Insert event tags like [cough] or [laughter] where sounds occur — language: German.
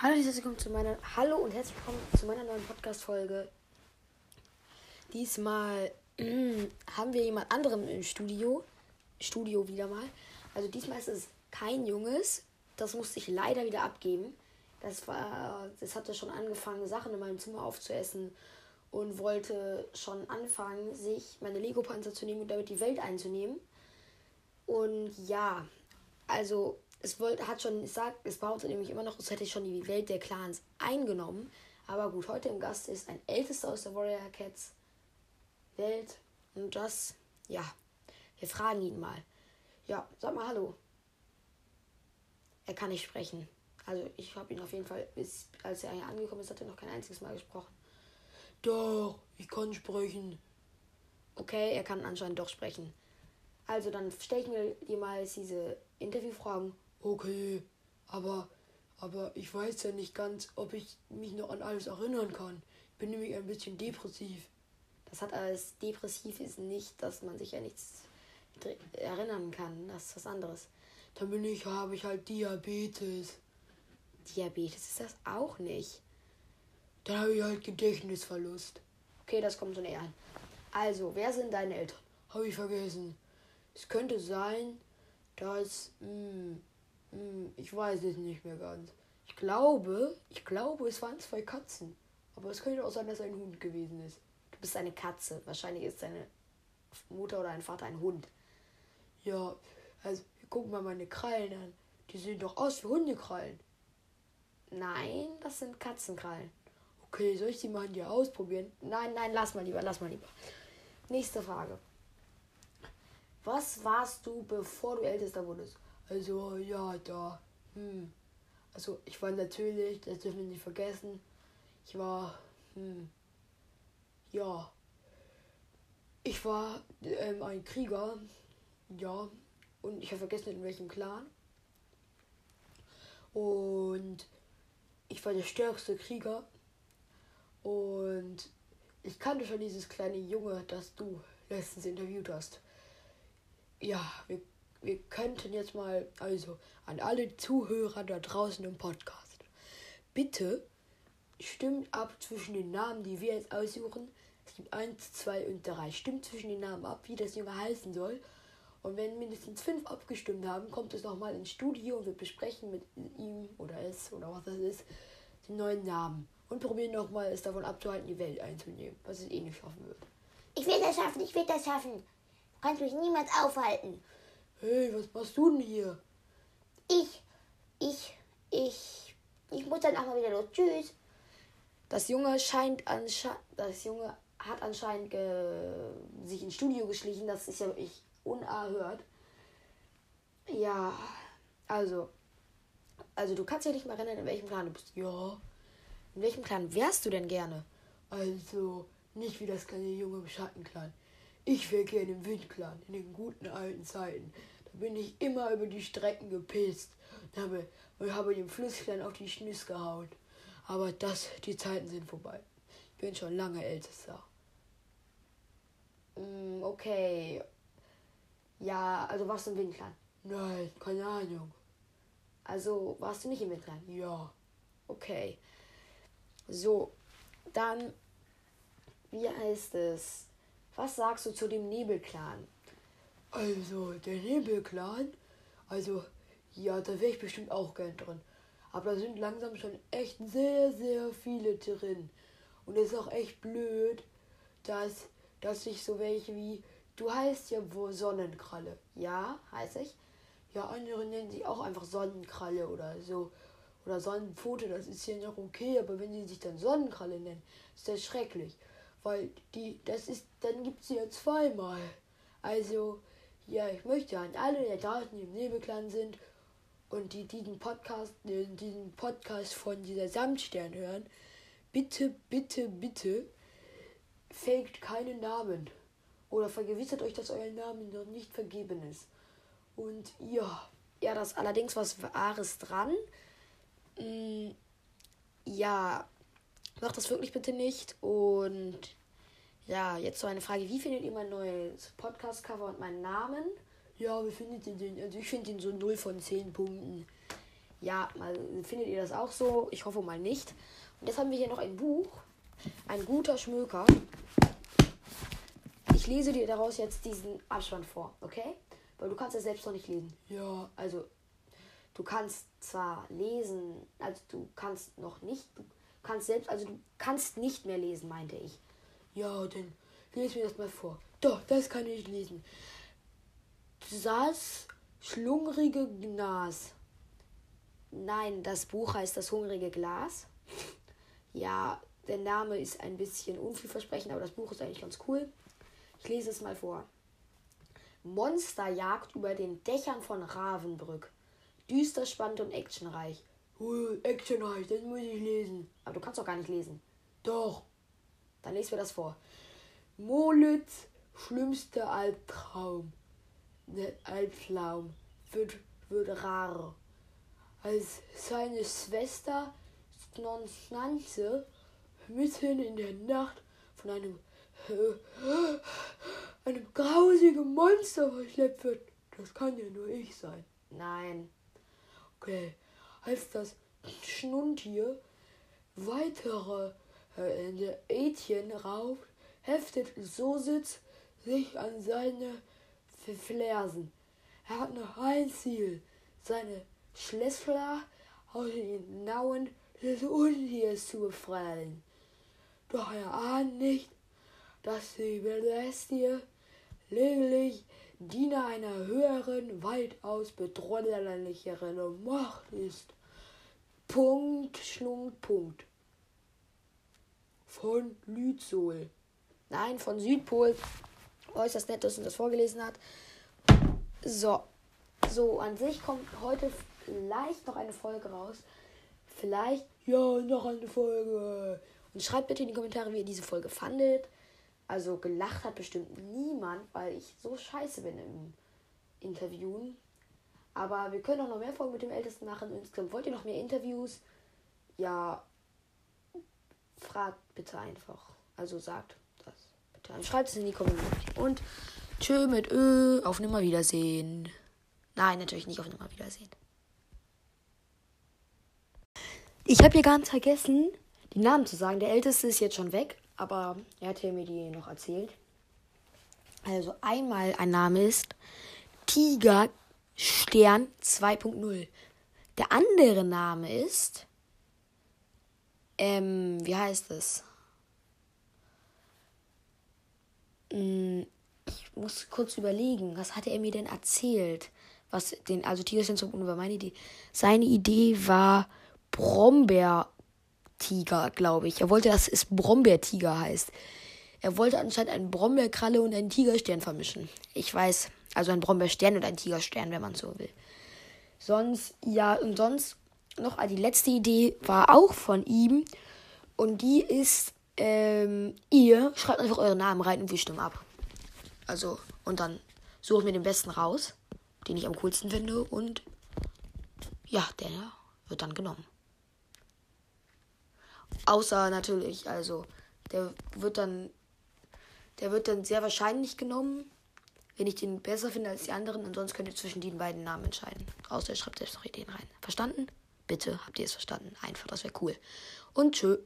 Hallo und herzlich willkommen zu meiner Hallo und herzlich willkommen zu meiner neuen Podcast Folge. Diesmal [clears throat] haben wir jemand anderem im Studio, Studio wieder mal. Also diesmal ist es kein Junges, das musste ich leider wieder abgeben. Das war das hatte schon angefangen Sachen in meinem Zimmer aufzuessen und wollte schon anfangen, sich meine Lego Panzer zu nehmen und damit die Welt einzunehmen. Und ja, also es wollte, hat schon gesagt, es behauptet nämlich immer noch, es hätte schon die Welt der Clans eingenommen. Aber gut, heute im Gast ist ein Ältester aus der Warrior Cats Welt. Und das, ja, wir fragen ihn mal. Ja, sag mal Hallo. Er kann nicht sprechen. Also ich habe ihn auf jeden Fall, bis, als er hier angekommen ist, hat er noch kein einziges Mal gesprochen. Doch, ich kann sprechen. Okay, er kann anscheinend doch sprechen. Also dann stelle ich mir dir mal diese Interviewfragen Okay, aber, aber ich weiß ja nicht ganz, ob ich mich noch an alles erinnern kann. Ich bin nämlich ein bisschen depressiv. Das hat alles depressiv ist nicht, dass man sich ja nichts erinnern kann. Das ist was anderes. Dann bin ich, habe ich halt Diabetes. Diabetes ist das auch nicht. Dann habe ich halt Gedächtnisverlust. Okay, das kommt so näher an. Also, wer sind deine Eltern? Habe ich vergessen. Es könnte sein, dass mh, hm, ich weiß es nicht mehr ganz. Ich glaube, ich glaube, es waren zwei Katzen. Aber es könnte auch sein, dass es ein Hund gewesen ist. Du bist eine Katze. Wahrscheinlich ist deine Mutter oder dein Vater ein Hund. Ja, also guck mal meine Krallen an. Die sehen doch aus wie Hundekrallen. Nein, das sind Katzenkrallen. Okay, soll ich die mal hier ausprobieren? Nein, nein, lass mal lieber, lass mal lieber. Nächste Frage. Was warst du, bevor du ältester wurdest? Also, ja, da. Hm. Also, ich war natürlich, das dürfen wir nicht vergessen, ich war, hm, ja. Ich war ähm, ein Krieger, ja. Und ich habe vergessen, in welchem Clan. Und ich war der stärkste Krieger. Und ich kannte schon dieses kleine Junge, das du letztens interviewt hast. Ja, wir wir könnten jetzt mal, also an alle Zuhörer da draußen im Podcast, bitte stimmt ab zwischen den Namen, die wir jetzt aussuchen. Es gibt eins, zwei und drei. Stimmt zwischen den Namen ab, wie das Junge heißen soll. Und wenn mindestens fünf abgestimmt haben, kommt es nochmal ins Studio und wir besprechen mit ihm oder es oder was das ist, den neuen Namen. Und probieren nochmal, es davon abzuhalten, die Welt einzunehmen, was es eh nicht schaffen wird. Ich will das schaffen, ich will das schaffen. Du kannst mich niemals aufhalten. Hey, was machst du denn hier? Ich, ich, ich, ich muss dann auch mal wieder los. Tschüss. Das Junge scheint anscheinend, das Junge hat anscheinend sich ins Studio geschlichen. Das ist ja wirklich unerhört. Ja, also, also du kannst ja nicht mal erinnern, in welchem Clan du bist. Ja. In welchem Clan wärst du denn gerne? Also, nicht wie das kleine Junge im Schattenclan. Ich wäre gerne im Windclan, in den guten alten Zeiten. Da bin ich immer über die Strecken gepisst und habe, und habe dem Flussklein auf die Schnüss gehauen. Aber das, die Zeiten sind vorbei. Ich bin schon lange ältester. Mm, okay. Ja, also warst du im Windclan? Nein, keine Ahnung. Also warst du nicht im Windclan? Ja. Okay. So, dann, wie heißt es? Was sagst du zu dem Nebelclan? Also, der Nebelclan, also, ja, da wäre ich bestimmt auch gern drin. Aber da sind langsam schon echt sehr, sehr viele drin. Und es ist auch echt blöd, dass, dass sich so welche wie, du heißt ja wohl Sonnenkralle. Ja, heiße ich. Ja, andere nennen sich auch einfach Sonnenkralle oder so. Oder Sonnenpfote, das ist ja noch okay, aber wenn sie sich dann Sonnenkralle nennen, ist das schrecklich. Weil die, das ist, dann gibt es ja zweimal. Also, ja, ich möchte an alle, die draußen im Nebelclan sind und die diesen Podcast, diesen Podcast von dieser Samtstern hören, bitte, bitte, bitte, faked keinen Namen. Oder vergewissert euch, dass euer Name noch nicht vergeben ist. Und ja. Ja, das allerdings was Wahres dran. Mm, ja, Macht das wirklich bitte nicht. Und ja, jetzt so eine Frage. Wie findet ihr mein neues Podcast-Cover und meinen Namen? Ja, wie findet ihr den? Also ich finde den so 0 von 10 Punkten. Ja, mal findet ihr das auch so? Ich hoffe mal nicht. Und jetzt haben wir hier noch ein Buch. Ein guter Schmöker. Ich lese dir daraus jetzt diesen Abspann vor, okay? Weil du kannst es selbst noch nicht lesen. Ja, Also, du kannst zwar lesen, also du kannst noch nicht, du kannst selbst, also du kannst nicht mehr lesen, meinte ich. ja, dann lies mir das mal vor. Doch, das kann ich lesen. Das schlungrige Gnas. Nein, das Buch heißt Das hungrige Glas. [laughs] Ja, der Name ist ein bisschen unvielversprechend, aber das Buch ist eigentlich ganz cool. Ich lese es mal vor. Monsterjagd über den Dächern von Ravenbrück. Düster, spannend und actionreich. Cool, actionreich, das muss ich lesen. Aber du kannst doch gar nicht lesen. Doch, Dann lesen wir das vor. Molitz schlimmster Albtraum. Der Albtraum wird, wird rarer. Als seine Schwester Snonschnanze mitten in der Nacht von einem, äh, [gasps] einem grausigen Monster verschleppt wird. Das kann ja nur ich sein. Nein. Okay, als das Schnuntier weitere äh, Ätchen raubt, heftet Sositz sich an seine Fersen. Er hat nur ein Ziel, seine Schlüssler aus den Nauen des Untiers zu befreien. Doch er ahnt nicht, dass die Bestie lediglich Diener einer höheren, weitaus bedrohlicheren Macht ist. Punkt, Schlung, Punkt. Von Lützol. Nein, von Südpol. Äußerst nett, dass uns das vorgelesen hat. So. So, an sich kommt heute vielleicht noch eine Folge raus. Vielleicht. Ja, noch eine Folge. Und schreibt bitte in die Kommentare, wie ihr diese Folge fandet. Also gelacht hat bestimmt niemand, weil ich so scheiße bin im Interviewen. Aber wir können auch noch mehr Folgen mit dem Ältesten machen. Insgesamt wollt ihr noch mehr Interviews? Ja, fragt bitte einfach. Also sagt das bitte. Schreibt es in die Kommentare. Und tschö mit Ö. Auf Nimmerwiedersehen. Nein, natürlich nicht auf Nimmerwiedersehen. Ich habe hier ganz vergessen, die Namen zu sagen. Der Älteste ist jetzt schon weg, aber er hat ja mir die noch erzählt. Also einmal ein Name ist Tiger Stern 2.0. Der andere Name ist, ähm, wie heißt es? Hm, Ich muss kurz überlegen, was hatte er mir denn erzählt? Was den, also Tiger Stern 2.0 war meine Idee. Seine Idee war Brombeertiger, glaube ich. Er wollte, dass es Brombeertiger heißt. Er wollte anscheinend einen Brombeerkralle und einen Tigerstern vermischen. Ich weiß, also ein Brombeerstern und ein Tigerstern, wenn man so will. Sonst, ja, und sonst noch die letzte Idee war auch von ihm. Und die ist, ähm, ihr schreibt einfach euren Namen rein und wir stimmen ab. Also, und dann suche ich mir den besten raus, den ich am coolsten finde. Und ja, der wird dann genommen. Außer natürlich, also, der wird dann, der wird dann sehr wahrscheinlich genommen, wenn ich den besser finde als die anderen. Ansonsten könnt ihr zwischen den beiden Namen entscheiden. Außer ihr schreibt selbst noch Ideen rein. Verstanden? Bitte, habt ihr es verstanden? Einfach, das wäre cool. Und tschö.